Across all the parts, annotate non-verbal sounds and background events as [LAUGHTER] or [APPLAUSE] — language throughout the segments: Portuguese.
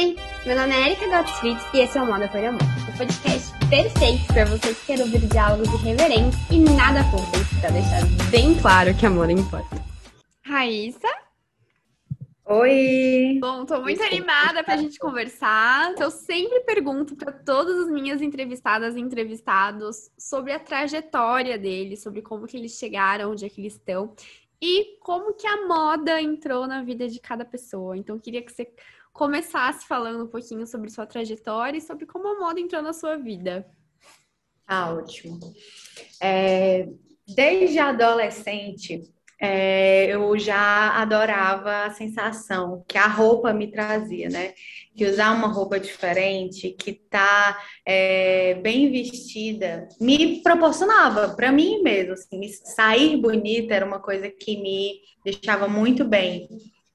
Oi, meu nome é Erika Gottfried e esse é o Moda por Amor, o podcast perfeito para você que quer ouvir diálogos irreverentes e nada fúteis, para deixar bem claro que amor importa. Raíssa? Oi! Bom, tô muito animada pra gente conversar. Eu sempre pergunto para todas as minhas entrevistadas e entrevistados sobre a trajetória deles, sobre como que eles chegaram, onde é que eles estão e como que a moda entrou na vida de cada pessoa. Então, eu queria que você começasse falando um pouquinho sobre sua trajetória e sobre como a moda entrou na sua vida. Ah, ótimo. É, desde adolescente, é, eu já adorava a sensação que a roupa me trazia, né? Que usar uma roupa diferente, que tá é, bem vestida, me proporcionava para mim mesmo, assim, sair bonita era uma coisa que me deixava muito bem.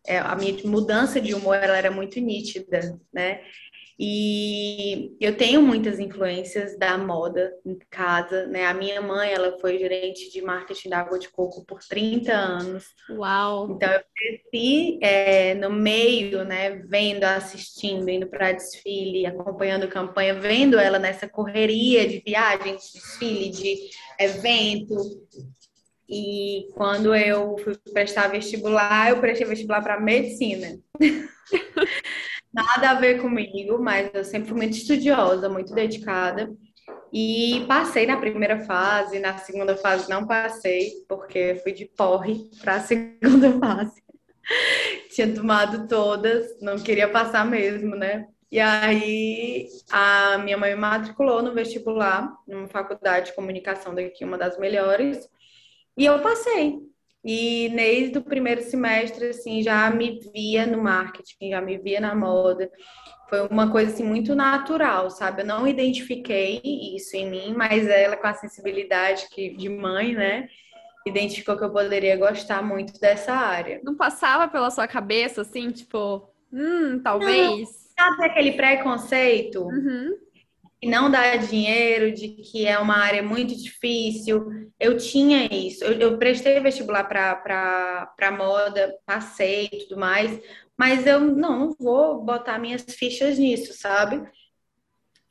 É, a minha mudança de humor ela era muito nítida, né? E eu tenho muitas influências da moda em casa, né? A minha mãe, ela foi gerente de marketing da água de coco por 30 anos. Uau! Então eu cresci é, no meio, né? Vendo, assistindo, indo para desfile, acompanhando campanha, vendo ela nessa correria de viagem, de desfile, de evento. E quando eu fui prestar vestibular, eu prestei vestibular para medicina. [LAUGHS] Nada a ver comigo, mas eu sempre fui muito estudiosa, muito dedicada. E passei na primeira fase, na segunda fase não passei, porque fui de porre para a [LAUGHS] segunda fase. Tinha tomado todas, não queria passar mesmo, né? E aí a minha mãe me matriculou no vestibular, numa faculdade de comunicação daqui, uma das melhores, e eu passei. E desde o primeiro semestre, assim, já me via no marketing, já me via na moda. Foi uma coisa, assim, muito natural, sabe? Eu não identifiquei isso em mim, mas ela, com a sensibilidade que, de mãe, né? Identificou que eu poderia gostar muito dessa área. Não passava pela sua cabeça, assim, tipo, hum, talvez? Não, sabe aquele preconceito? Uhum não dá dinheiro, de que é uma área muito difícil. Eu tinha isso. Eu, eu prestei vestibular para moda, passei e tudo mais, mas eu não, não vou botar minhas fichas nisso, sabe?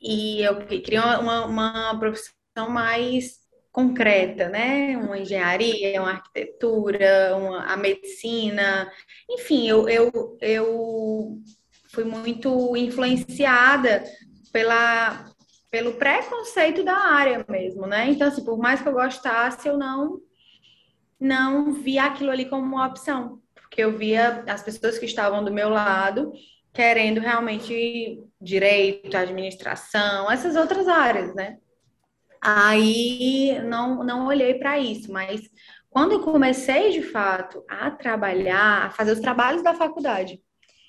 E eu queria uma, uma profissão mais concreta, né? Uma engenharia, uma arquitetura, uma, a medicina. Enfim, eu, eu, eu fui muito influenciada pela, pelo preconceito da área mesmo, né? Então, assim, por mais que eu gostasse, eu não não via aquilo ali como uma opção, porque eu via as pessoas que estavam do meu lado querendo realmente direito, administração, essas outras áreas, né? Aí não não olhei para isso, mas quando eu comecei de fato a trabalhar, a fazer os trabalhos da faculdade,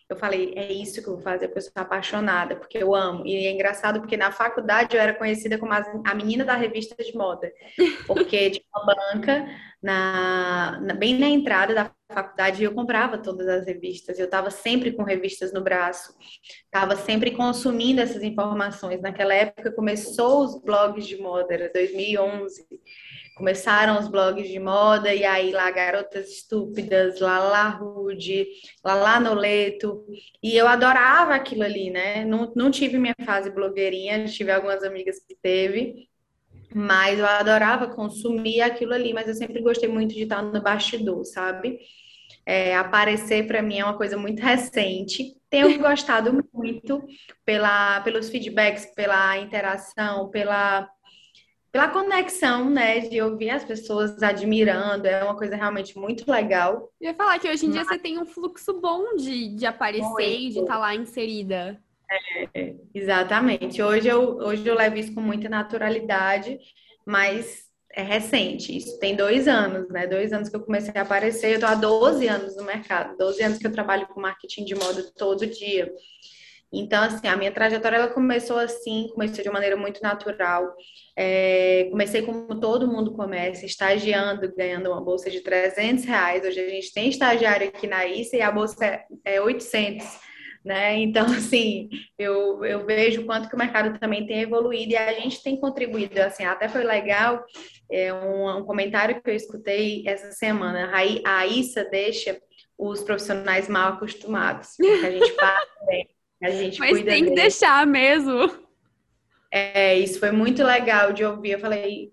eu falei, é isso que eu vou fazer, porque eu sou apaixonada, porque eu amo. E é engraçado porque na faculdade eu era conhecida como a menina da revista de moda, [LAUGHS] porque tinha uma banca na, na, bem na entrada da faculdade eu comprava todas as revistas. Eu estava sempre com revistas no braço, estava sempre consumindo essas informações. Naquela época começou os blogs de moda, era 2011 começaram os blogs de moda, e aí lá Garotas Estúpidas, lá lá Rude, lá lá Noleto, e eu adorava aquilo ali, né? Não, não tive minha fase blogueirinha, tive algumas amigas que teve, mas eu adorava consumir aquilo ali, mas eu sempre gostei muito de estar no bastidor, sabe? É, aparecer para mim é uma coisa muito [LAUGHS] recente. Tenho gostado muito pela, pelos feedbacks, pela interação, pela pela conexão, né, de ouvir as pessoas admirando, é uma coisa realmente muito legal. Eu ia falar que hoje em dia você tem um fluxo bom de, de aparecer muito. e de estar tá lá inserida. É, exatamente. Hoje eu, hoje eu levo isso com muita naturalidade, mas é recente. Isso tem dois anos, né? Dois anos que eu comecei a aparecer. Eu tô há 12 anos no mercado, 12 anos que eu trabalho com marketing de moda todo dia. Então, assim, a minha trajetória ela começou assim, começou de uma maneira muito natural. É, comecei como todo mundo começa, estagiando, ganhando uma bolsa de 300 reais. Hoje a gente tem estagiário aqui na ICA e a bolsa é, é 800. Né? Então, [LAUGHS] assim, eu, eu vejo o quanto que o mercado também tem evoluído e a gente tem contribuído, assim, até foi legal é, um, um comentário que eu escutei essa semana, a, a deixa os profissionais mal acostumados, porque a gente [LAUGHS] fala bem A gente Mas tem que deixar mesmo. É, isso foi muito legal de ouvir. Eu falei,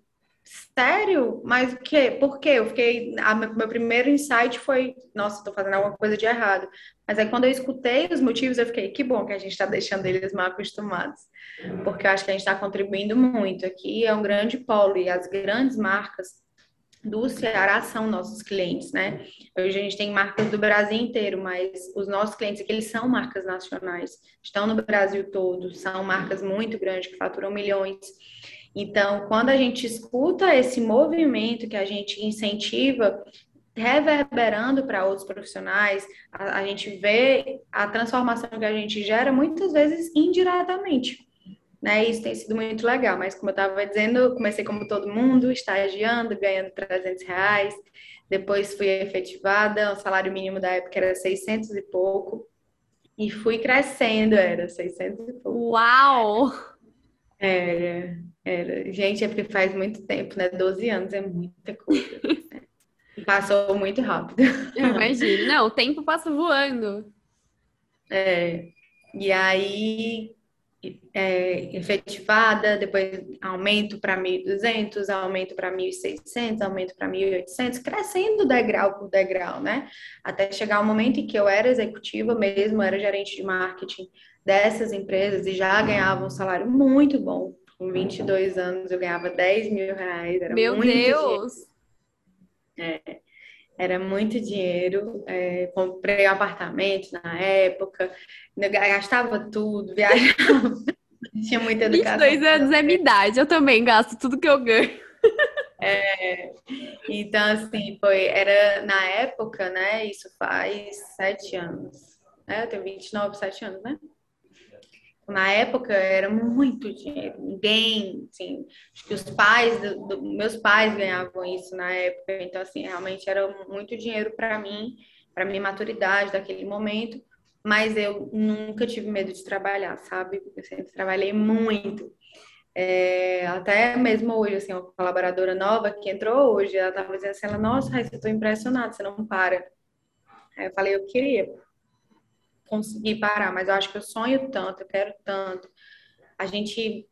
sério? Mas o quê? Por quê? Eu fiquei. A, meu primeiro insight foi, nossa, estou fazendo alguma coisa de errado. Mas aí quando eu escutei os motivos, eu fiquei, que bom que a gente está deixando eles mal acostumados. Porque eu acho que a gente está contribuindo muito. Aqui é um grande polo e as grandes marcas do Ceará são nossos clientes, né? Hoje a gente tem marcas do Brasil inteiro, mas os nossos clientes aqui, eles são marcas nacionais, estão no Brasil todo, são marcas muito grandes que faturam milhões. Então, quando a gente escuta esse movimento que a gente incentiva, reverberando para outros profissionais, a, a gente vê a transformação que a gente gera muitas vezes indiretamente né? Isso tem sido muito legal, mas como eu estava dizendo, comecei como todo mundo, estagiando, ganhando 300 reais, depois fui efetivada, o salário mínimo da época era 600 e pouco, e fui crescendo, era 600 e pouco. Uau! Era, era. Gente, é porque faz muito tempo, né? 12 anos é muita coisa. Né? [LAUGHS] Passou muito rápido. Eu imagino. Não, o tempo passa voando. É. E aí, é, efetivada, depois aumento para 1.200, aumento para 1.600, aumento para 1.800, crescendo degrau por degrau, né? Até chegar o momento em que eu era executiva mesmo, era gerente de marketing dessas empresas e já ganhava um salário muito bom. Com 22 anos eu ganhava 10 mil reais. Era Meu Deus! É, era muito dinheiro. É, comprei um apartamento na época, gastava tudo, [LAUGHS] viajava. Tinha muita educação. 22 anos é minha idade, eu também gasto tudo que eu ganho. É, então, assim, foi, era na época, né? Isso faz sete anos. Né, eu tenho 29, sete anos, né? Na época era muito dinheiro, ninguém, assim, acho que os pais, do, do, meus pais ganhavam isso na época, então, assim, realmente era muito dinheiro para mim, para minha maturidade daquele momento, mas eu nunca tive medo de trabalhar, sabe? Eu sempre trabalhei muito. É, até mesmo hoje, assim, uma colaboradora nova que entrou hoje, ela estava dizendo assim, ela, nossa, Raíssa, eu estou impressionada, você não para. Aí eu falei, eu queria, conseguir parar, mas eu acho que eu sonho tanto, eu quero tanto. A gente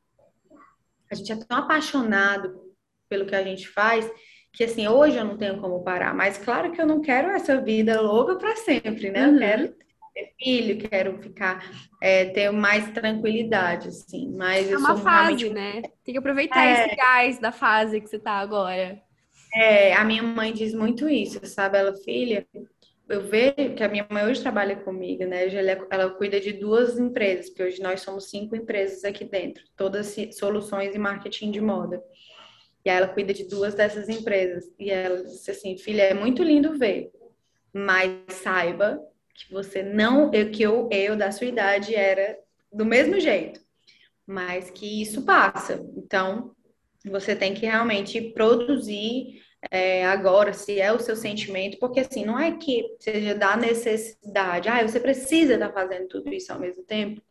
a gente é tão apaixonado pelo que a gente faz que assim, hoje eu não tenho como parar, mas claro que eu não quero essa vida louca para sempre, né? Uhum. Eu quero ter filho, quero ficar é, ter mais tranquilidade, assim. Mas é uma fase, realmente... né? Tem que aproveitar é... esse gás da fase que você tá agora. É, a minha mãe diz muito isso, sabe? Ela, filha, eu vejo que a minha mãe hoje trabalha comigo, né? Ela, ela cuida de duas empresas, porque hoje nós somos cinco empresas aqui dentro, todas soluções e marketing de moda. E ela cuida de duas dessas empresas. E ela disse assim, filha, é muito lindo ver, mas saiba que você não, eu, que eu, eu da sua idade era do mesmo jeito, mas que isso passa. Então, você tem que realmente produzir é, agora, se é o seu sentimento, porque assim, não é que seja da necessidade, ah, você precisa estar tá fazendo tudo isso ao mesmo tempo.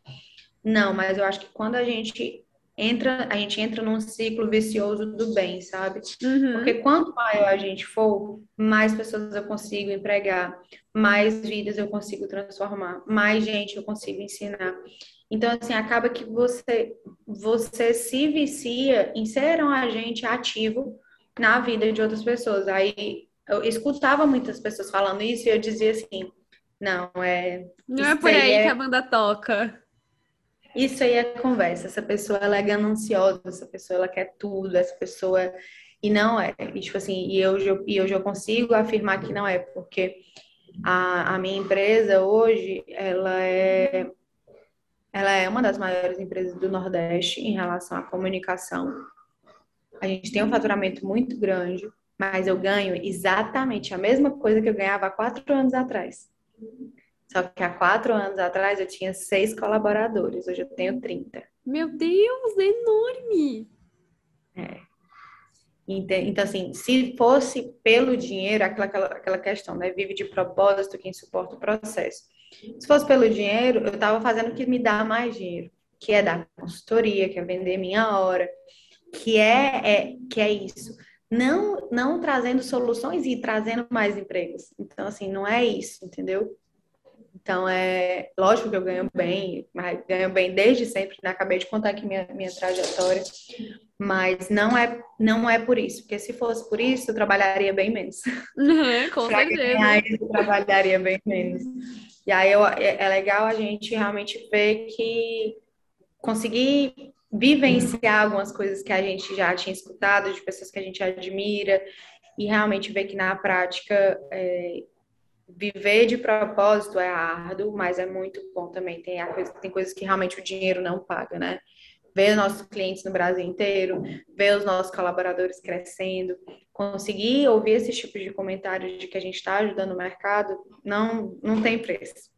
Não, mas eu acho que quando a gente entra, a gente entra num ciclo vicioso do bem, sabe? Uhum. Porque quanto maior a gente for, mais pessoas eu consigo empregar, mais vidas eu consigo transformar, mais gente eu consigo ensinar. Então, assim, acaba que você, você se vicia em ser um agente ativo na vida de outras pessoas. Aí eu escutava muitas pessoas falando isso e eu dizia assim: não, é. Não é por aí é... que a banda toca. Isso aí é conversa. Essa pessoa ela é gananciosa, essa pessoa ela quer tudo, essa pessoa. E não é. E, tipo assim, e hoje, eu, e hoje eu consigo afirmar que não é, porque a, a minha empresa hoje, ela é. Ela é uma das maiores empresas do Nordeste em relação à comunicação a gente tem um faturamento muito grande, mas eu ganho exatamente a mesma coisa que eu ganhava há quatro anos atrás. Só que há quatro anos atrás eu tinha seis colaboradores, hoje eu tenho 30. Meu Deus, é enorme! É. Então, assim, se fosse pelo dinheiro, aquela, aquela, aquela questão, né? Vive de propósito quem suporta o processo. Se fosse pelo dinheiro, eu estava fazendo o que me dá mais dinheiro, que é dar consultoria, que é vender minha hora, que é, é, que é isso. Não, não trazendo soluções e trazendo mais empregos. Então, assim, não é isso, entendeu? Então, é lógico que eu ganho bem, mas ganho bem desde sempre, né? Acabei de contar aqui minha, minha trajetória, mas não é, não é por isso, porque se fosse por isso, eu trabalharia bem menos. Uhum, [LAUGHS] com certeza. Isso, eu trabalharia bem menos. E aí eu, é, é legal a gente realmente ver que conseguir vivenciar algumas coisas que a gente já tinha escutado, de pessoas que a gente admira, e realmente ver que na prática é, viver de propósito é árduo, mas é muito bom também. Tem, coisa, tem coisas que realmente o dinheiro não paga, né? Ver nossos clientes no Brasil inteiro, ver os nossos colaboradores crescendo, conseguir ouvir esses tipos de comentários de que a gente está ajudando o mercado, não, não tem preço.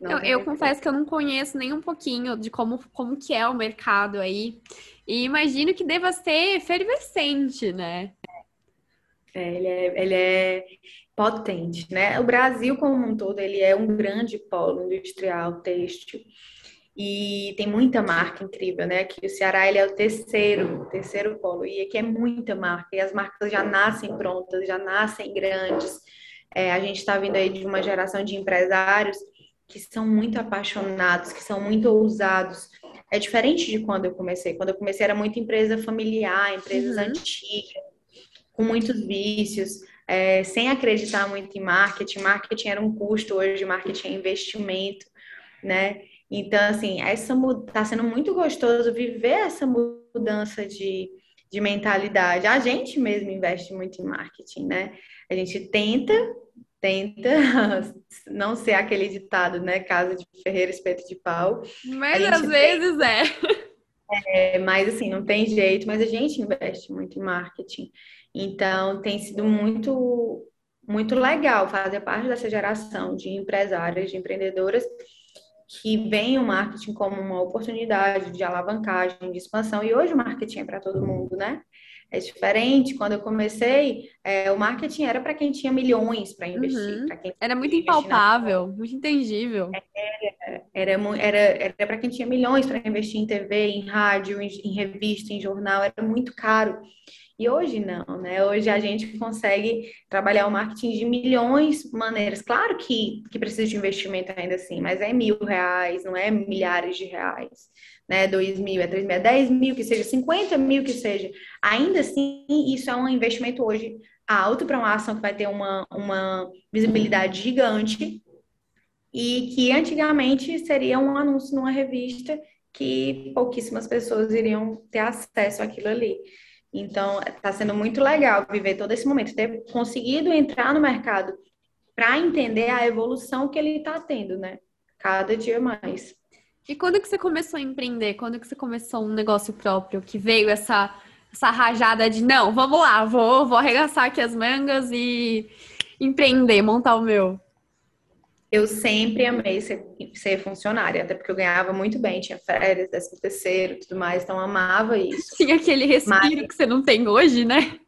Não eu, confesso que eu não conheço nem um pouquinho de como, como que é o mercado aí. E imagino que deva ser efervescente, né? É, ele, é, ele é potente, né? O Brasil como um todo, ele é um grande polo industrial têxtil e tem muita marca incrível, né? Aqui o Ceará ele é o terceiro, terceiro polo e aqui é muita marca e as marcas já nascem prontas, já nascem grandes. É, a gente está vindo aí de uma geração de empresários que são muito apaixonados, que são muito ousados. É diferente de quando eu comecei. Quando eu comecei era muito empresa familiar, empresas uhum. antigas, com muitos vícios é, sem acreditar muito em marketing. Marketing era um custo, hoje marketing é investimento, né? Então, assim, essa está sendo muito gostoso viver essa mudança de, de mentalidade. A gente mesmo investe muito em marketing, né? A gente tenta, tenta [LAUGHS] não ser aquele ditado, né? Casa de ferreiro, espeto de pau. Mas às vezes é. É, mas assim, não tem jeito, mas a gente investe muito em marketing. Então, tem sido muito, muito legal fazer parte dessa geração de empresárias, de empreendedoras que veem o marketing como uma oportunidade de alavancagem, de expansão. E hoje o marketing é para todo mundo, né? É diferente. Quando eu comecei, é, o marketing era para quem tinha milhões para investir. Uhum. Quem era muito impalpável, muito intangível. Era, era, era, era para quem tinha milhões para investir em TV, em rádio, em, em revista, em jornal. Era muito caro. E hoje não, né? Hoje a gente consegue trabalhar o marketing de milhões maneiras. Claro que, que precisa de investimento ainda assim, mas é mil reais, não é milhares de reais, né? Dois mil, é três mil, é dez mil que seja, cinquenta mil que seja. Ainda assim, isso é um investimento hoje alto para uma ação que vai ter uma, uma visibilidade gigante e que antigamente seria um anúncio numa revista que pouquíssimas pessoas iriam ter acesso àquilo ali. Então, está sendo muito legal viver todo esse momento, ter conseguido entrar no mercado para entender a evolução que ele está tendo, né? Cada dia mais. E quando que você começou a empreender? Quando que você começou um negócio próprio? Que veio essa, essa rajada de, não, vamos lá, vou, vou arregaçar aqui as mangas e empreender, montar o meu? eu sempre amei ser, ser funcionária, até porque eu ganhava muito bem, tinha férias, décimo terceiro tudo mais, então amava isso. Tinha [LAUGHS] aquele respiro Mas, que você não tem hoje, né?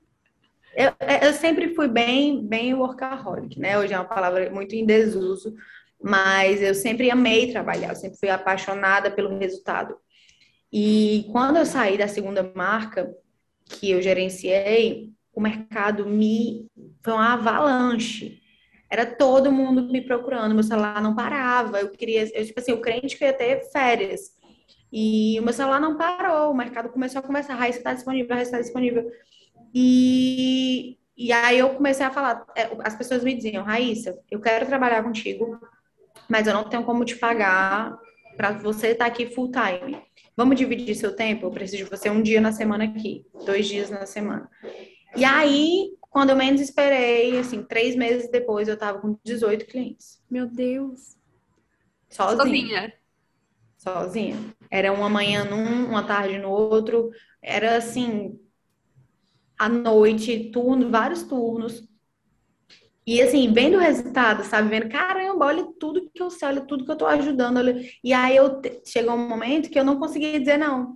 Eu, eu sempre fui bem, bem workaholic, né? Hoje é uma palavra muito em desuso, mas eu sempre amei trabalhar, eu sempre fui apaixonada pelo resultado. E quando eu saí da segunda marca que eu gerenciei, o mercado me foi uma avalanche era todo mundo me procurando, meu celular não parava. Eu queria, eu, tipo assim, o crente queria ter férias. E o meu celular não parou, o mercado começou a conversar, Raíssa está disponível, Raíssa está disponível. E, e aí eu comecei a falar, é, as pessoas me diziam, Raíssa, eu quero trabalhar contigo, mas eu não tenho como te pagar para você estar tá aqui full time. Vamos dividir seu tempo? Eu preciso de você um dia na semana aqui, dois dias na semana. E aí quando eu menos esperei, assim, três meses depois, eu tava com 18 clientes. Meu Deus. Sozinha. Sozinha. Sozinha. Era uma manhã num, uma tarde no outro. Era assim, à noite, turno, vários turnos. E assim, vendo o resultado, sabe? Vendo, caramba, olha tudo que eu sei, olha tudo que eu tô ajudando. Olha... E aí eu te... chegou um momento que eu não conseguia dizer não.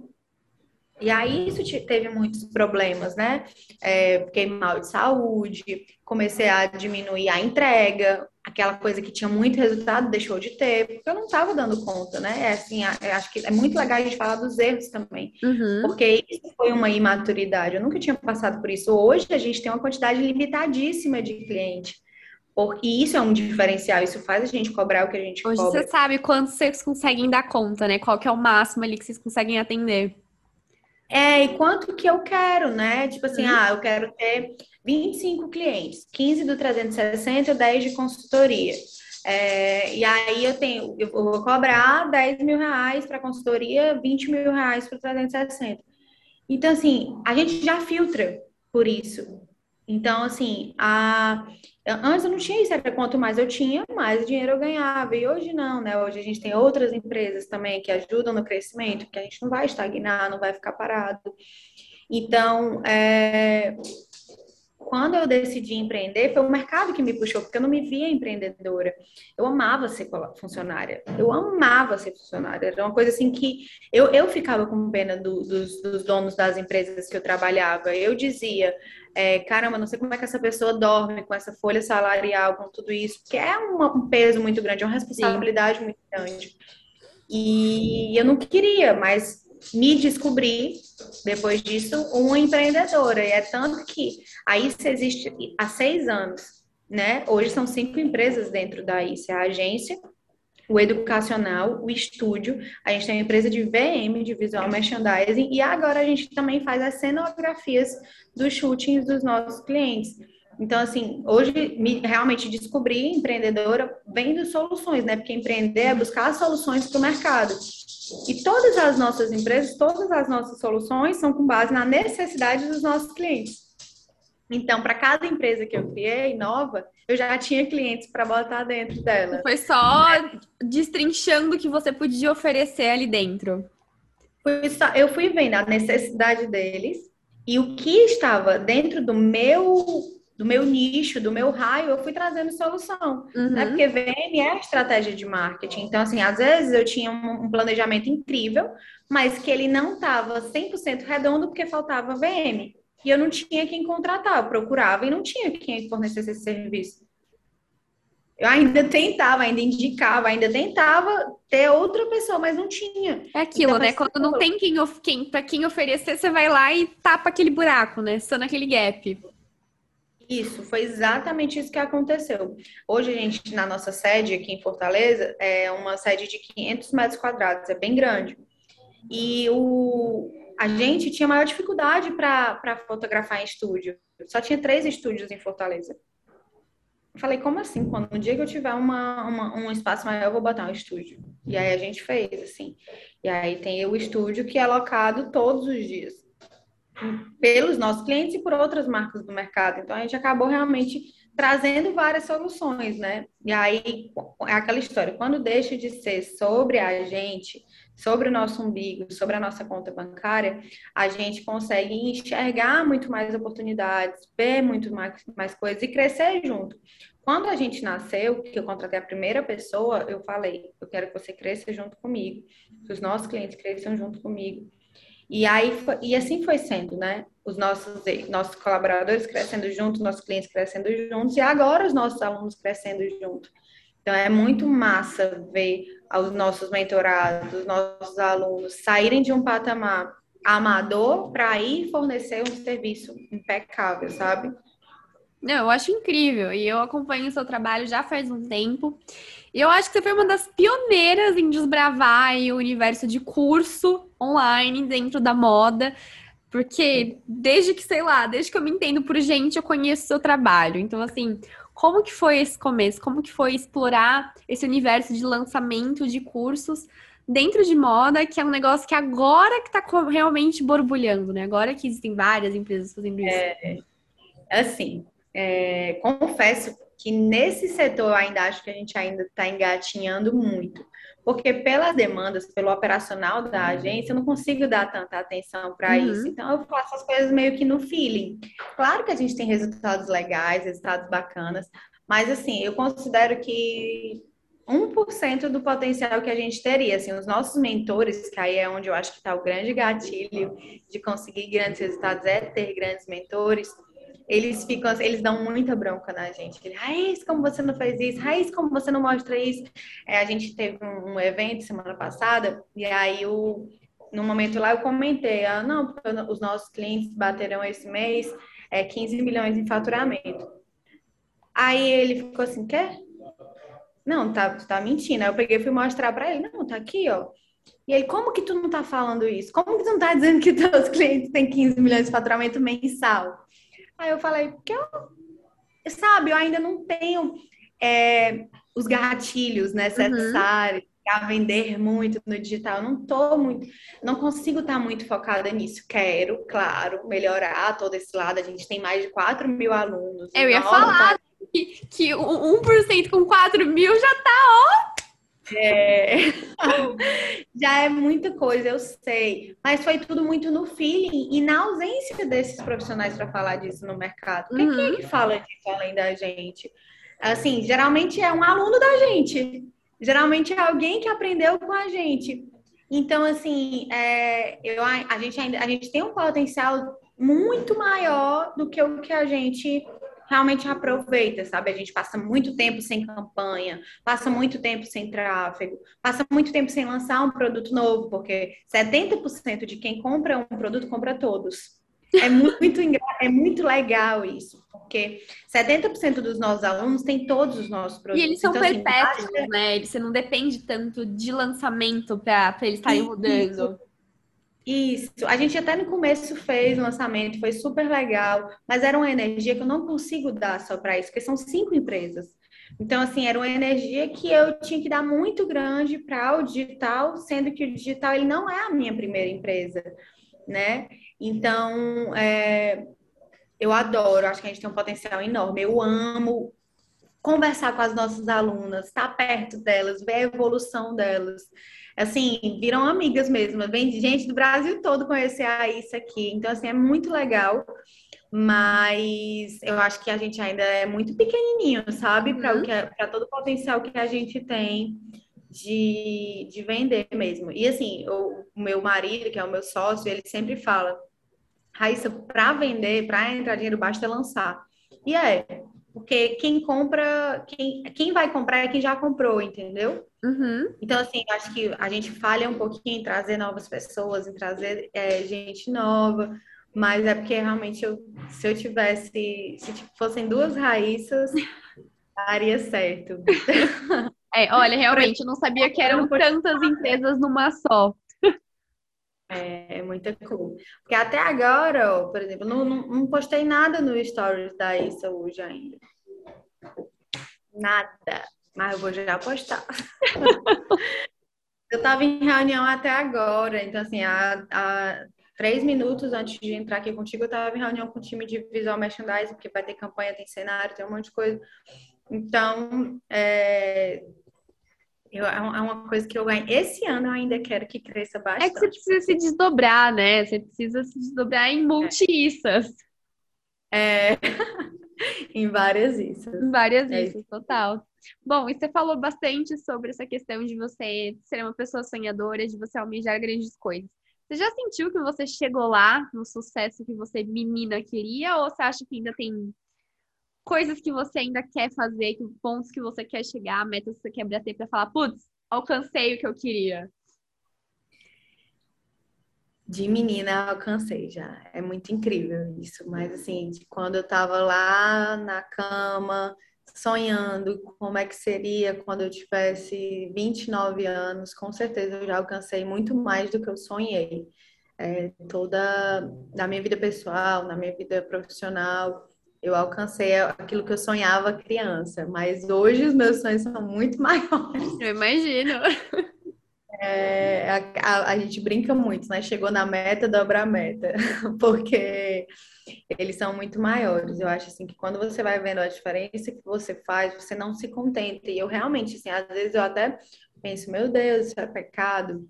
E aí isso teve muitos problemas, né? É, fiquei mal de saúde, comecei a diminuir a entrega, aquela coisa que tinha muito resultado deixou de ter, porque eu não estava dando conta, né? É assim, acho que é muito legal a gente falar dos erros também, uhum. porque isso foi uma imaturidade. Eu nunca tinha passado por isso. Hoje a gente tem uma quantidade limitadíssima de cliente. E isso é um diferencial, isso faz a gente cobrar o que a gente Hoje cobra. você sabe quanto vocês conseguem dar conta, né? Qual que é o máximo ali que vocês conseguem atender. É, e quanto que eu quero, né? Tipo assim, uhum. ah, eu quero ter 25 clientes, 15 do 360, 10 de consultoria. É, e aí eu tenho, eu vou cobrar 10 mil reais para consultoria, 20 mil reais para 360. Então, assim, a gente já filtra por isso. Então, assim, a... antes eu não tinha isso, era quanto mais eu tinha, mais dinheiro eu ganhava. E hoje não, né? Hoje a gente tem outras empresas também que ajudam no crescimento, que a gente não vai estagnar, não vai ficar parado. Então, é quando eu decidi empreender, foi o mercado que me puxou, porque eu não me via empreendedora. Eu amava ser funcionária. Eu amava ser funcionária. Era uma coisa assim que eu, eu ficava com pena do, dos, dos, donos das empresas que eu trabalhava. Eu dizia, é, caramba, não sei como é que essa pessoa dorme com essa folha salarial, com tudo isso, porque é uma, um peso muito grande, é uma responsabilidade Sim. muito grande. E eu não queria, mas me descobri, depois disso, uma empreendedora. E é tanto que a ICE existe há seis anos, né? Hoje são cinco empresas dentro da ICE, a agência, o educacional, o estúdio, a gente tem a empresa de VM, de visual merchandising, e agora a gente também faz as cenografias dos shootings dos nossos clientes. Então, assim, hoje me realmente descobri empreendedora vendo soluções, né? Porque empreender é buscar soluções para o mercado. E todas as nossas empresas, todas as nossas soluções são com base na necessidade dos nossos clientes. Então, para cada empresa que eu criei, nova, eu já tinha clientes para botar dentro dela. Foi só destrinchando o que você podia oferecer ali dentro. Eu fui vendo a necessidade deles e o que estava dentro do meu do meu nicho, do meu raio, eu fui trazendo solução, né? uhum. né? Porque VM é estratégia de marketing. Então, assim, às vezes eu tinha um, planejamento incrível, mas que ele não estava 100% redondo porque faltava VM. E eu não tinha quem contratar, eu procurava e não tinha quem fornecesse esse serviço. Eu ainda tentava, ainda indicava, ainda tentava ter outra pessoa, mas não tinha. É aquilo, então, né? Quando não tem quem, quem para quem oferecer, você vai lá e tapa aquele buraco, né? Só naquele gap. Isso, foi exatamente isso que aconteceu. Hoje a gente, na nossa sede aqui em Fortaleza, é uma sede de 500 metros quadrados, é bem grande. E o, a gente tinha maior dificuldade para fotografar em estúdio. Só tinha três estúdios em Fortaleza. Falei, como assim? Quando no dia que eu tiver uma, uma, um espaço maior, eu vou botar um estúdio. E aí a gente fez, assim. E aí tem o estúdio que é alocado todos os dias pelos nossos clientes e por outras marcas do mercado. Então, a gente acabou realmente trazendo várias soluções, né? E aí, é aquela história, quando deixa de ser sobre a gente, sobre o nosso umbigo, sobre a nossa conta bancária, a gente consegue enxergar muito mais oportunidades, ver muito mais, mais coisas e crescer junto. Quando a gente nasceu, que eu contratei a primeira pessoa, eu falei, eu quero que você cresça junto comigo, que os nossos clientes cresçam junto comigo. E aí e assim foi sendo, né? Os nossos nossos colaboradores crescendo juntos, nossos clientes crescendo juntos e agora os nossos alunos crescendo junto. Então é muito massa ver os nossos mentorados, os nossos alunos saírem de um patamar amador para ir fornecer um serviço impecável, sabe? Não, eu acho incrível e eu acompanho o seu trabalho já faz um tempo. E eu acho que você foi uma das pioneiras em desbravar o universo de curso online dentro da moda. Porque desde que, sei lá, desde que eu me entendo por gente, eu conheço o seu trabalho. Então, assim, como que foi esse começo? Como que foi explorar esse universo de lançamento de cursos dentro de moda, que é um negócio que agora que tá realmente borbulhando, né? Agora que existem várias empresas fazendo isso. É, assim, é, confesso que nesse setor eu ainda acho que a gente ainda está engatinhando muito. Porque pelas demandas, pelo operacional da agência, eu não consigo dar tanta atenção para uhum. isso. Então, eu faço as coisas meio que no feeling. Claro que a gente tem resultados legais, resultados bacanas, mas, assim, eu considero que 1% do potencial que a gente teria. Assim, os nossos mentores, que aí é onde eu acho que está o grande gatilho de conseguir grandes resultados, é ter grandes mentores eles ficam, eles dão muita bronca na gente. Raiz, como você não fez isso? Raiz, como você não mostra isso? É, a gente teve um, um, evento semana passada, e aí o, no momento lá eu comentei, ah, não, os nossos clientes bateram esse mês é, 15 milhões em faturamento. Aí ele ficou assim, quer? Não, tá, tá mentindo. Aí eu peguei e fui mostrar para ele. Não, tá aqui, ó. E ele, como que tu não tá falando isso? Como que tu não tá dizendo que teus [LAUGHS] clientes têm 15 milhões de faturamento mensal? Aí eu falei, porque eu, sabe, eu ainda não tenho é, os gatilhos necessários uhum. para vender muito no digital. Eu não tô muito, não consigo estar tá muito focada nisso. Quero, claro, melhorar todo esse lado. A gente tem mais de 4 mil alunos. Eu ia falar que, que 1% com 4 mil já tá, ó. É... Já é muita coisa, eu sei. Mas foi tudo muito no feeling e na ausência desses profissionais para falar disso no mercado. Uhum. Quem é que fala disso além da gente? Assim, geralmente é um aluno da gente. Geralmente é alguém que aprendeu com a gente. Então, assim, é, eu, a, gente ainda a gente tem um potencial muito maior do que o que a gente realmente aproveita, sabe? A gente passa muito tempo sem campanha, passa muito tempo sem tráfego, passa muito tempo sem lançar um produto novo, porque 70% de quem compra um produto compra todos. É muito, é muito legal isso, porque 70% dos nossos alunos têm todos os nossos produtos. E eles são então, assim, perpétuos, assim, né? Você não depende tanto de lançamento para eles estarem rodando. Isso. A gente até no começo fez o lançamento, foi super legal, mas era uma energia que eu não consigo dar só para isso, porque são cinco empresas. Então, assim, era uma energia que eu tinha que dar muito grande para o digital, sendo que o digital ele não é a minha primeira empresa, né? Então, é, eu adoro, acho que a gente tem um potencial enorme. Eu amo conversar com as nossas alunas, estar perto delas, ver a evolução delas assim, viram amigas mesmo. Vem gente do Brasil todo conhecer a isso aqui. Então, assim, é muito legal. Mas eu acho que a gente ainda é muito pequenininho, sabe? Para uhum. para todo o potencial que a gente tem de, de vender mesmo. E assim, o, o meu marido, que é o meu sócio, ele sempre fala: Raíssa, para vender, para entrar dinheiro, basta lançar. E é, porque quem compra, quem, quem vai comprar é quem já comprou, entendeu? Uhum. Então, assim, acho que a gente falha um pouquinho em trazer novas pessoas, em trazer é, gente nova, mas é porque realmente eu, se eu tivesse, se tipo, fossem duas raíças, [LAUGHS] daria certo. É, olha, realmente, eu não sabia que eram tantas empresas numa só. É, é muita coisa. Porque até agora, ó, por exemplo, não, não, não, postei nada no stories da Issa hoje ainda. Nada. Mas eu vou já postar. [LAUGHS] eu estava em reunião até agora, então assim, há, há três minutos antes de entrar aqui contigo, eu estava em reunião com o time de visual merchandising, porque vai ter campanha, tem cenário, tem um monte de coisa. Então, é, eu, é, é uma coisa que eu ganho. Esse ano eu ainda quero que cresça bastante. É que você precisa se desdobrar, né? Você precisa se desdobrar em multi-issas. É. [LAUGHS] [LAUGHS] em várias. Em várias é issas, total. Bom, e você falou bastante sobre essa questão de você ser uma pessoa sonhadora, de você almejar grandes coisas. Você já sentiu que você chegou lá no sucesso que você, menina, queria? Ou você acha que ainda tem coisas que você ainda quer fazer, pontos que você quer chegar, metas que você quer bater para falar, putz, alcancei o que eu queria? De menina, alcancei já. É muito incrível isso. Mas, assim, de quando eu tava lá na cama, sonhando como é que seria quando eu tivesse 29 anos, com certeza eu já alcancei muito mais do que eu sonhei. É, toda na minha vida pessoal, na minha vida profissional, eu alcancei aquilo que eu sonhava criança, mas hoje os meus sonhos são muito [LAUGHS] maiores. Eu imagino. É, a, a, a, gente brinca muito, né? Chegou na meta, dobra a meta, [LAUGHS] porque eles são muito maiores. Eu acho assim que quando você vai vendo a diferença que você faz, você não se contenta. E eu realmente, assim, às vezes eu até penso, meu Deus, isso é pecado.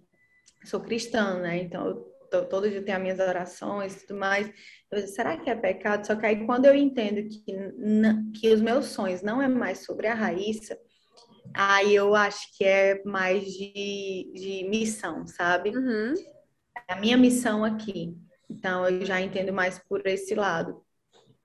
Eu sou cristã, né? Então eu todo dia tenho as minhas orações e tudo mais. Eu digo, será que é pecado? Só que aí quando eu entendo que, que os meus sonhos não é mais sobre a Raíssa, aí eu acho que é mais de, de missão, sabe? Uhum. A minha missão aqui. Então eu já entendo mais por esse lado.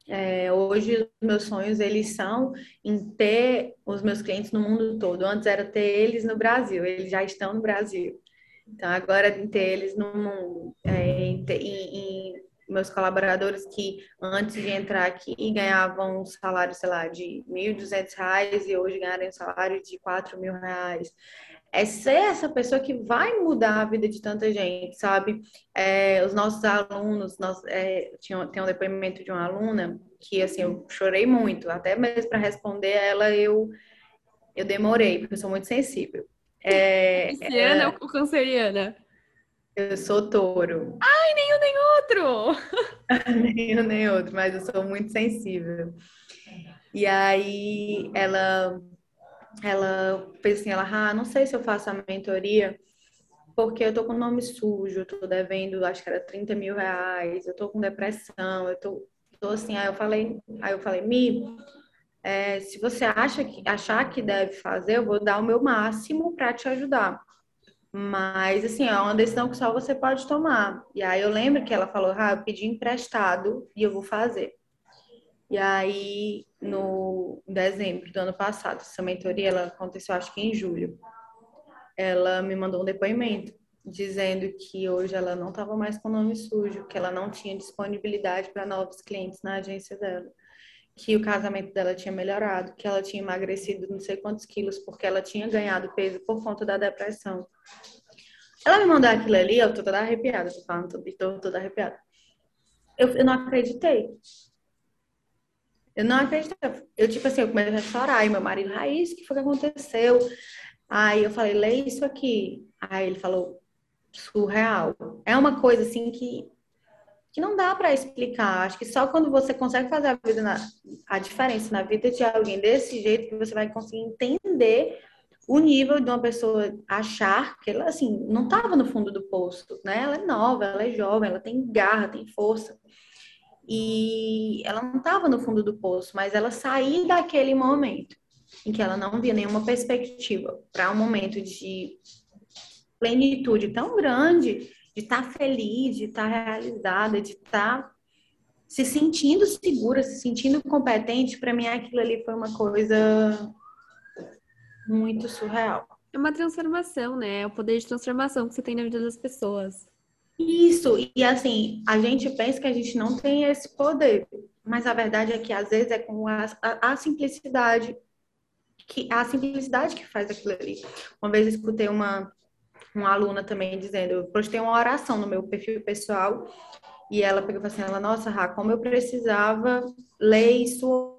É, hoje os meus sonhos eles são em ter os meus clientes no mundo todo. Antes era ter eles no Brasil, eles já estão no Brasil. Então, agora ter eles no mundo, é, em, em, meus colaboradores que antes de entrar aqui ganhavam um salário, sei lá, de R$ 1.200 e hoje ganharem um salário de R$ mil reais. É ser essa pessoa que vai mudar a vida de tanta gente, sabe? É, os nossos alunos, nós, é, tinha, tem um depoimento de uma aluna que, assim, eu chorei muito, até mesmo para responder ela, eu, eu demorei, porque eu sou muito sensível. É, Pisciana é, ou canceriana? Eu sou touro. Ai, nenhum nem outro! [LAUGHS] nenhum nem outro, mas eu sou muito sensível. E aí ela ela fez assim, ela, ah, não sei se eu faço a mentoria, porque eu tô com nome sujo, eu tô devendo, acho que era 30 mil reais, eu tô com depressão, eu tô, tô assim, aí eu falei, aí eu falei, Mi, é, se você acha que, achar que deve fazer, eu vou dar o meu máximo para te ajudar. Mas, assim, é uma decisão que só você pode tomar. E aí eu lembro que ela falou, ah, eu pedi emprestado e eu vou fazer. E aí, no dezembro do ano passado, essa mentoria, ela aconteceu acho que em julho. Ela me mandou um depoimento dizendo que hoje ela não estava mais com nome sujo, que ela não tinha disponibilidade para novos clientes na agência dela, que o casamento dela tinha melhorado, que ela tinha emagrecido não sei quantos quilos porque ela tinha ganhado peso por conta da depressão. Ela me mandou aquilo ali, eu tô toda arrepiada, tô falando, tô, toda arrepiada. Eu, eu não acreditei. Eu não acreditei. Eu, tipo assim, eu comecei a chorar. E meu marido, Raiz, o que foi que aconteceu? Aí eu falei, lê isso aqui. Aí ele falou, surreal. É uma coisa, assim, que, que não dá para explicar. Acho que só quando você consegue fazer a, vida na, a diferença na vida de alguém desse jeito que você vai conseguir entender o nível de uma pessoa achar que ela, assim, não estava no fundo do poço, né? Ela é nova, ela é jovem, ela tem garra, tem força. E ela não estava no fundo do poço, mas ela sair daquele momento em que ela não via nenhuma perspectiva para um momento de plenitude tão grande, de estar tá feliz, de estar tá realizada, de estar tá se sentindo segura, se sentindo competente, para mim aquilo ali foi uma coisa muito surreal. É uma transformação, né? É o poder de transformação que você tem na vida das pessoas. Isso, e assim, a gente pensa que a gente não tem esse poder, mas a verdade é que às vezes é com a, a, a simplicidade, que a simplicidade que faz aquilo ali. Uma vez eu escutei uma, uma aluna também dizendo, eu postei uma oração no meu perfil pessoal, e ela pegou e falou assim, ela, nossa, Rá, como eu precisava ler isso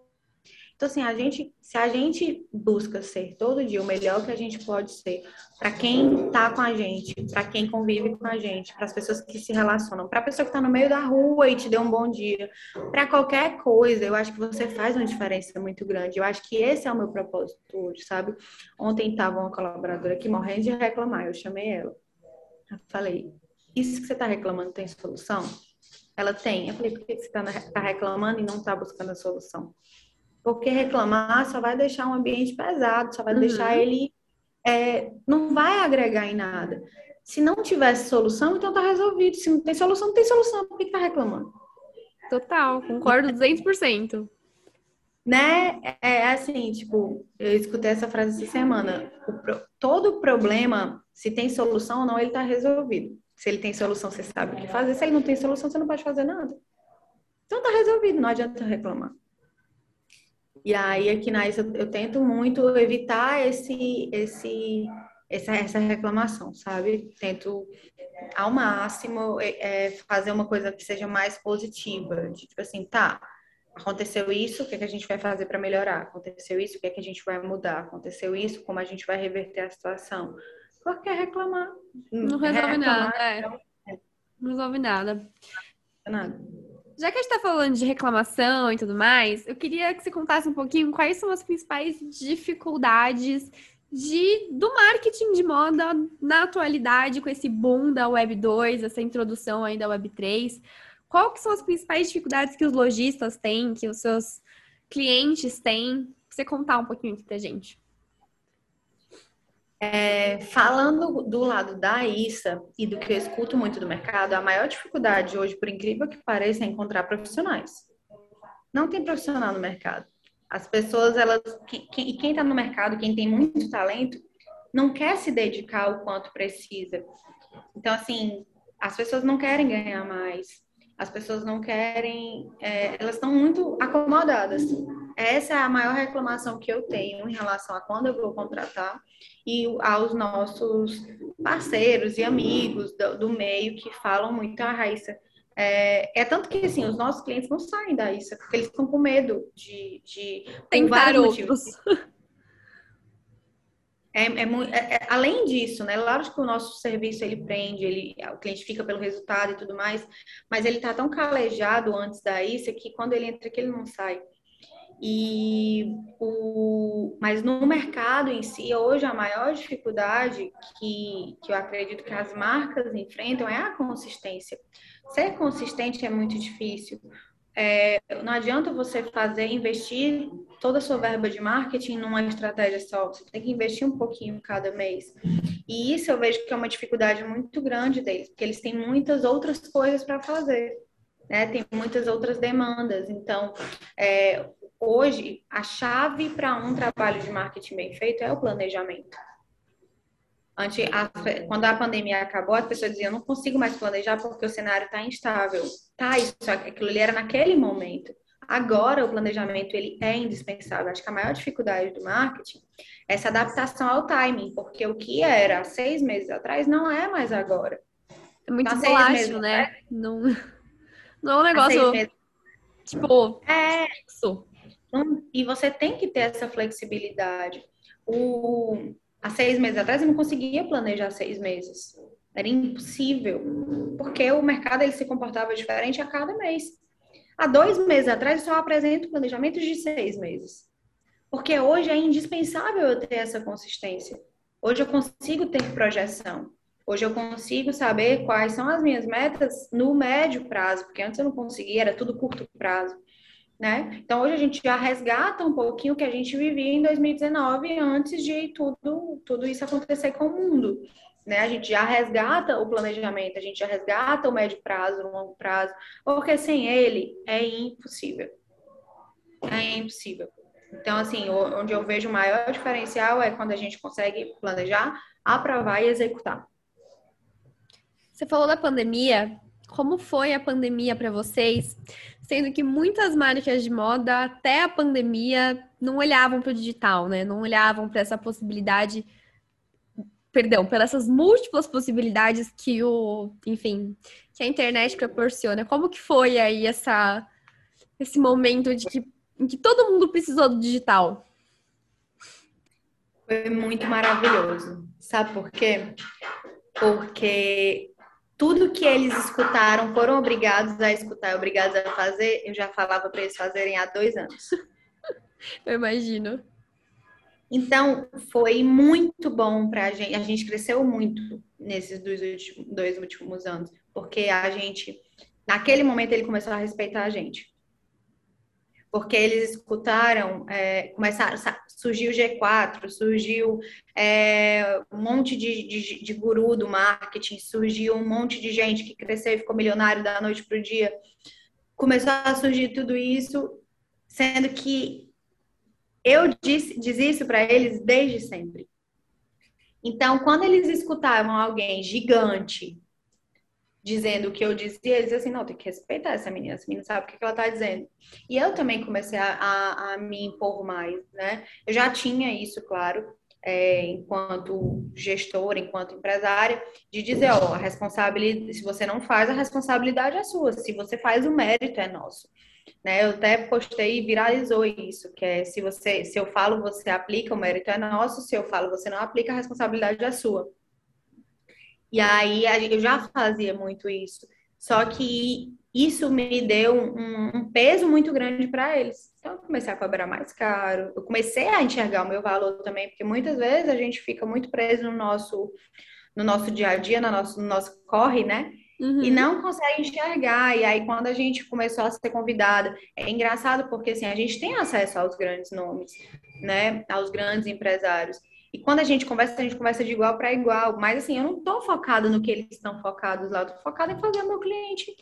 então, assim, a gente, se a gente busca ser todo dia o melhor que a gente pode ser para quem está com a gente, para quem convive com a gente, para as pessoas que se relacionam, para a pessoa que está no meio da rua e te deu um bom dia, para qualquer coisa, eu acho que você faz uma diferença muito grande. Eu acho que esse é o meu propósito hoje, sabe? Ontem estava uma colaboradora aqui morrendo de reclamar, eu chamei ela. Eu falei, isso que você está reclamando tem solução? Ela tem. Eu falei, por que você está tá reclamando e não está buscando a solução? Porque reclamar só vai deixar um ambiente pesado, só vai uhum. deixar ele. É, não vai agregar em nada. Se não tivesse solução, então tá resolvido. Se não tem solução, não tem solução. Por que, que tá reclamando? Total, concordo 200%. Né? É, é assim, tipo, eu escutei essa frase essa semana. O, todo problema, se tem solução ou não, ele tá resolvido. Se ele tem solução, você sabe o que fazer. Se ele não tem solução, você não pode fazer nada. Então tá resolvido, não adianta reclamar. E aí aqui na ISA eu tento muito evitar esse, esse, essa, essa reclamação, sabe? Tento ao máximo é, é, fazer uma coisa que seja mais positiva, de, tipo assim, tá, aconteceu isso, o que, é que a gente vai fazer para melhorar? Aconteceu isso, o que, é que a gente vai mudar? Aconteceu isso, como a gente vai reverter a situação? Porque reclamar. Não resolve reclamar, nada, é. Não resolve nada. Nada. Já que a gente está falando de reclamação e tudo mais, eu queria que você contasse um pouquinho quais são as principais dificuldades de, do marketing de moda na atualidade, com esse boom da Web 2, essa introdução aí da Web 3. Qual que são as principais dificuldades que os lojistas têm, que os seus clientes têm? Pra você contar um pouquinho aqui pra gente. É, falando do lado da ISA e do que eu escuto muito do mercado, a maior dificuldade hoje, por incrível que pareça, é encontrar profissionais. Não tem profissional no mercado. As pessoas, elas, quem, quem está no mercado, quem tem muito talento, não quer se dedicar o quanto precisa. Então, assim, as pessoas não querem ganhar mais. As pessoas não querem, é, elas estão muito acomodadas. Essa é a maior reclamação que eu tenho em relação a quando eu vou contratar e aos nossos parceiros e amigos do, do meio que falam muito a ah, Raíssa. É, é, tanto que assim, os nossos clientes não saem da Raíssa, porque eles estão com medo de, de tentar outros. É, é, é, é, além disso, né? Claro que o nosso serviço ele prende, ele, o cliente fica pelo resultado e tudo mais, mas ele tá tão calejado antes da ISA que quando ele entra aqui ele não sai. E o, mas no mercado em si, hoje a maior dificuldade que, que eu acredito que as marcas enfrentam é a consistência. Ser consistente é muito difícil. É, não adianta você fazer, investir toda a sua verba de marketing numa estratégia só. Você tem que investir um pouquinho cada mês. E isso eu vejo que é uma dificuldade muito grande deles, porque eles têm muitas outras coisas para fazer. Né? Tem muitas outras demandas. Então, é, hoje, a chave para um trabalho de marketing bem feito é o planejamento. Antes, a, quando a pandemia acabou, as pessoas diziam, eu não consigo mais planejar porque o cenário está instável. Tá, isso, aquilo ali era naquele momento. Agora, o planejamento, ele é indispensável. Acho que a maior dificuldade do marketing é essa adaptação ao timing, porque o que era seis meses atrás não é mais agora. É muito então, volátil, né? Atrás, não, [LAUGHS] não é um negócio, tipo, é, isso. Então, e você tem que ter essa flexibilidade. O há seis meses atrás eu não conseguia planejar seis meses. Era impossível, porque o mercado ele se comportava diferente a cada mês. Há dois meses atrás eu só apresento planejamentos de seis meses. Porque hoje é indispensável eu ter essa consistência. Hoje eu consigo ter projeção. Hoje eu consigo saber quais são as minhas metas no médio prazo, porque antes eu não conseguia, era tudo curto prazo né? Então hoje a gente já resgata um pouquinho o que a gente vivia em 2019 antes de tudo, tudo isso acontecer com o mundo. Né? A gente já resgata o planejamento, a gente já resgata o médio prazo, o longo prazo, porque sem ele é impossível. É impossível. Então, assim, onde eu vejo o maior diferencial é quando a gente consegue planejar, aprovar e executar. Você falou da pandemia. Como foi a pandemia para vocês? Sendo que muitas marcas de moda, até a pandemia, não olhavam para o digital, né? Não olhavam para essa possibilidade, perdão, pelas essas múltiplas possibilidades que o, enfim, que a internet proporciona. Como que foi aí essa, esse momento de que, em que todo mundo precisou do digital? Foi muito maravilhoso. Sabe por quê? Porque tudo que eles escutaram, foram obrigados a escutar, obrigados a fazer, eu já falava para eles fazerem há dois anos. [LAUGHS] Eu imagino. Então, foi muito bom para a gente. A gente cresceu muito nesses dois últimos, dois últimos anos, porque a gente, naquele momento, ele começou a respeitar a gente porque eles escutaram, é, começaram, surgiu o G4, surgiu é, um monte de, de, de, guru do marketing, surgiu um monte de gente que cresceu e ficou milionário da noite para o dia. Começou a surgir tudo isso, sendo que eu disse, disse isso para eles desde sempre. Então, quando eles escutavam alguém gigante dizendo o que eu dizia, eles assim, não, tem que respeitar essa menina, essa menina sabe o que ela está dizendo. E eu também comecei a, a, a, me impor mais, né? Eu já tinha isso, claro, é, enquanto gestora, enquanto empresária, de dizer, ó, a responsabilidade, se você não faz, a responsabilidade é sua, se você faz, o mérito é nosso. Né? Eu até postei e viralizou isso, que é se você, se eu falo, você aplica, o mérito é nosso, se eu falo, você não aplica, a responsabilidade é sua. E aí eu já fazia muito isso. Só que isso me deu um, um peso muito grande para eles. Então eu comecei a cobrar mais caro. Eu comecei a enxergar o meu valor também, porque muitas vezes a gente fica muito preso no nosso no nosso dia a dia, no nosso, no nosso corre, né? Uhum. E não consegue enxergar. E aí, quando a gente começou a ser convidada, é engraçado porque assim, a gente tem acesso aos grandes nomes, né? Aos grandes empresários. E quando a gente conversa, a gente conversa de igual para igual. Mas assim, eu não estou focada no que eles estão focados lá, eu tô focada em fazer o meu cliente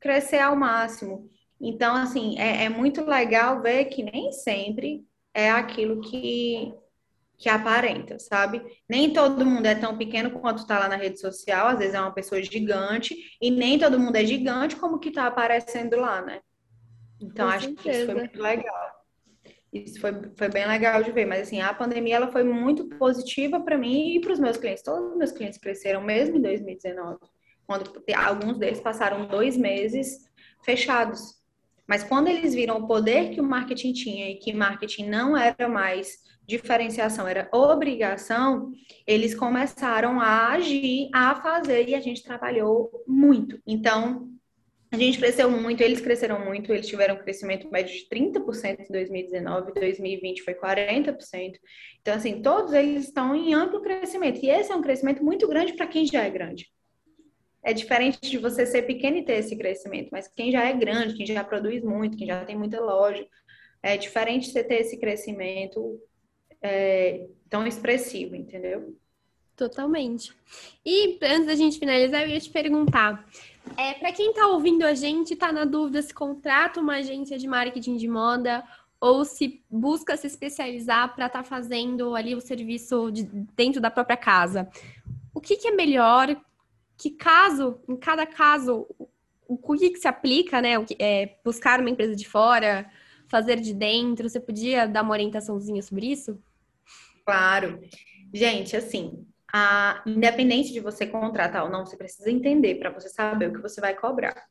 crescer ao máximo. Então, assim, é, é muito legal ver que nem sempre é aquilo que, que aparenta, sabe? Nem todo mundo é tão pequeno quanto está lá na rede social, às vezes é uma pessoa gigante, e nem todo mundo é gigante como que está aparecendo lá, né? Então, Com acho certeza. que isso foi muito legal. Isso foi, foi bem legal de ver, mas assim, a pandemia ela foi muito positiva para mim e para os meus clientes. Todos os meus clientes cresceram mesmo em 2019, quando alguns deles passaram dois meses fechados. Mas quando eles viram o poder que o marketing tinha e que marketing não era mais diferenciação, era obrigação, eles começaram a agir, a fazer, e a gente trabalhou muito. Então, a gente cresceu muito, eles cresceram muito, eles tiveram um crescimento médio de 30% em 2019, 2020 foi 40%. Então, assim, todos eles estão em amplo crescimento. E esse é um crescimento muito grande para quem já é grande. É diferente de você ser pequeno e ter esse crescimento, mas quem já é grande, quem já produz muito, quem já tem muita loja, é diferente você ter esse crescimento é, tão expressivo, entendeu? Totalmente. E antes da gente finalizar, eu ia te perguntar: é, para quem está ouvindo a gente, está na dúvida se contrata uma agência de marketing de moda ou se busca se especializar para estar tá fazendo ali o serviço de, dentro da própria casa. O que, que, é melhor? Que caso, em cada caso, o, que, que se aplica, né? O que, é, buscar uma empresa de fora, fazer de dentro? Você podia dar uma orientaçãozinha sobre isso? Claro. Gente, assim, a, independente de você contratar ou não, você precisa entender para você saber o que você vai cobrar.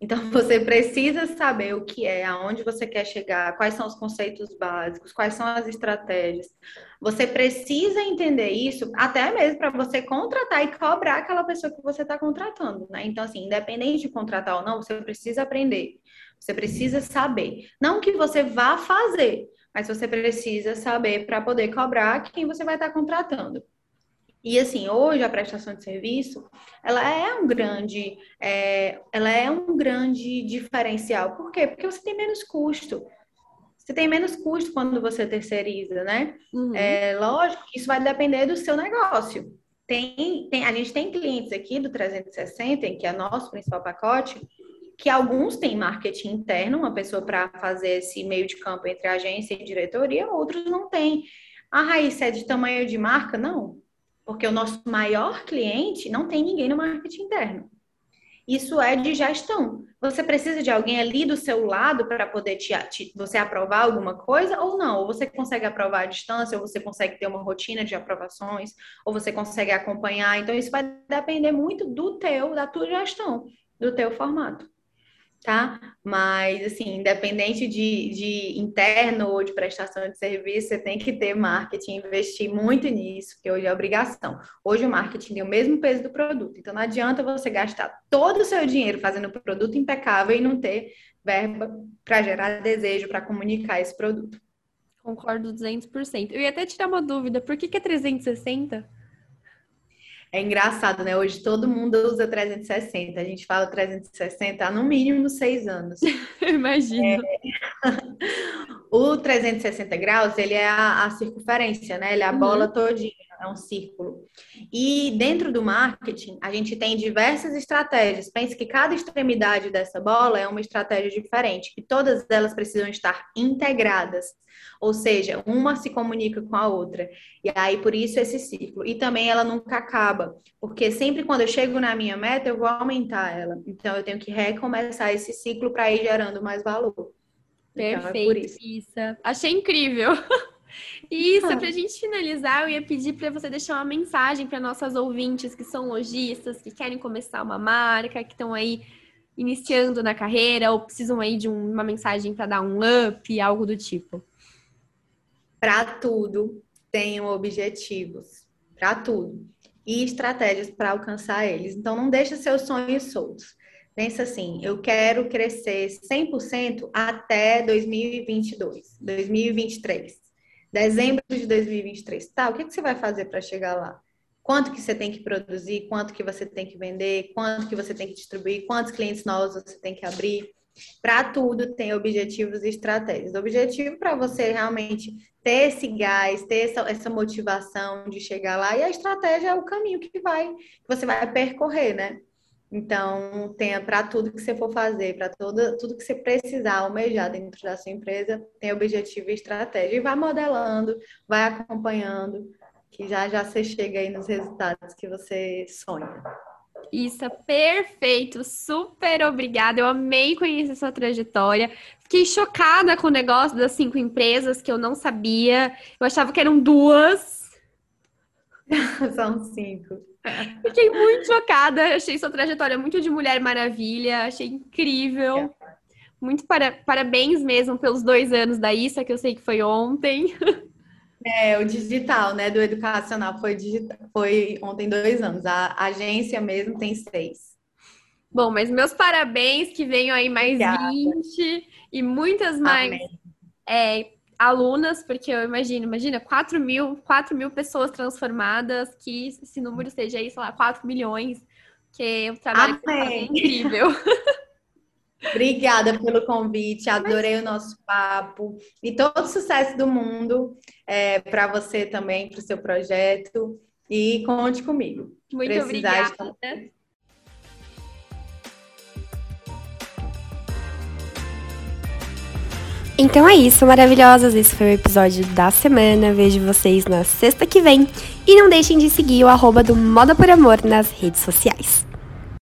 Então, [LAUGHS] você precisa saber o que é, aonde você quer chegar, quais são os conceitos básicos, quais são as estratégias. Você precisa entender isso até mesmo para você contratar e cobrar aquela pessoa que você está contratando, né? Então, assim, independente de contratar ou não, você precisa aprender. Você precisa saber. Não que você vá fazer, mas você precisa saber para poder cobrar quem você vai estar tá contratando. E assim, hoje a prestação de serviço, ela é um grande, é, ela é um grande diferencial. Por quê? Porque você tem menos custo. Você tem menos custo quando você terceiriza, né? Uhum. É lógico que isso vai depender do seu negócio. Tem, tem, a gente tem clientes aqui do 360, que é nosso principal pacote, que alguns têm marketing interno, uma pessoa para fazer esse meio de campo entre agência e diretoria, outros não têm. A raiz é de tamanho de marca? Não. Porque o nosso maior cliente não tem ninguém no marketing interno. Isso é de gestão. Você precisa de alguém ali do seu lado para poder te, te, você aprovar alguma coisa ou não? Ou você consegue aprovar à distância, ou você consegue ter uma rotina de aprovações, ou você consegue acompanhar. Então, isso vai depender muito do teu, da tua gestão, do teu formato tá? Mas, assim, independente de, de interno ou de prestação de serviço, você tem que ter marketing, investir muito nisso, porque hoje é obrigação. Hoje o marketing tem o mesmo peso do produto, então não adianta você gastar todo o seu dinheiro fazendo produto impecável e não ter verba para gerar desejo, para comunicar esse produto. Concordo 200%. Eu ia até tirar uma dúvida, por que, que é 360? É engraçado, né? Hoje todo mundo usa 360. A gente fala 360 há no mínimo seis anos. [LAUGHS] Imagina. É... [LAUGHS] o 360 graus, ele é a, a circunferência, né? Ele é a uhum. bola todinha, é um círculo. E dentro do marketing, a gente tem diversas estratégias. Pense que cada extremidade dessa bola é uma estratégia diferente e todas elas precisam estar integradas. Ou seja, uma se comunica com a outra. E aí, por isso, esse ciclo. E também ela nunca acaba, porque sempre quando eu chego na minha meta, eu vou aumentar ela. Então, eu tenho que recomeçar esse ciclo para ir gerando mais valor. Perfeito, então, é. Achei incrível. [LAUGHS] [LAUGHS] Isso, para a gente finalizar, eu ia pedir para você deixar uma mensagem para nossas ouvintes que são lojistas, que querem começar uma marca, que estão aí iniciando na carreira ou precisam aí de uma mensagem para dar um up, algo do tipo. Para tudo, tenham objetivos. Para tudo. E estratégias para alcançar eles. Então, não deixa seus sonhos soltos. Pensa assim, eu quero crescer 100% até 2022, 2023. Dezembro de 2023. Tá, o que, que você vai fazer para chegar lá? Quanto que você tem que produzir, quanto que você tem que vender, quanto que você tem que distribuir, quantos clientes novos você tem que abrir. Para tudo tem objetivos e estratégias. O objetivo para você realmente ter esse gás, ter essa, essa motivação de chegar lá, e a estratégia é o caminho que vai, que você vai percorrer, né? Então, tenha para tudo que você for fazer, para tudo que você precisar almejar dentro da sua empresa, tem objetivo e estratégia. E vai modelando, vai acompanhando, que já já você chega aí nos resultados que você sonha. Isso, é perfeito. Super obrigada. Eu amei conhecer sua trajetória. Fiquei chocada com o negócio das cinco empresas que eu não sabia. Eu achava que eram duas. [LAUGHS] São cinco. Fiquei muito chocada. Achei sua trajetória muito de Mulher Maravilha. Achei incrível. Muito para... parabéns mesmo pelos dois anos da Issa, que eu sei que foi ontem. [LAUGHS] É, o digital, né, do educacional foi, digital, foi ontem dois anos. A agência mesmo tem seis. Bom, mas meus parabéns, que venham aí mais Obrigada. 20 e muitas mais é, alunas, porque eu imagino, imagina, 4 mil, 4 mil pessoas transformadas, que esse número seja aí, sei lá, 4 milhões, que o trabalho é incrível. [LAUGHS] Obrigada pelo convite, adorei o nosso papo e todo sucesso do mundo é, para você também, para o seu projeto e conte comigo. Muito Precisar obrigada. De... Então é isso, maravilhosas. Esse foi o episódio da semana. Vejo vocês na sexta que vem. E não deixem de seguir o arroba do Moda por Amor nas redes sociais.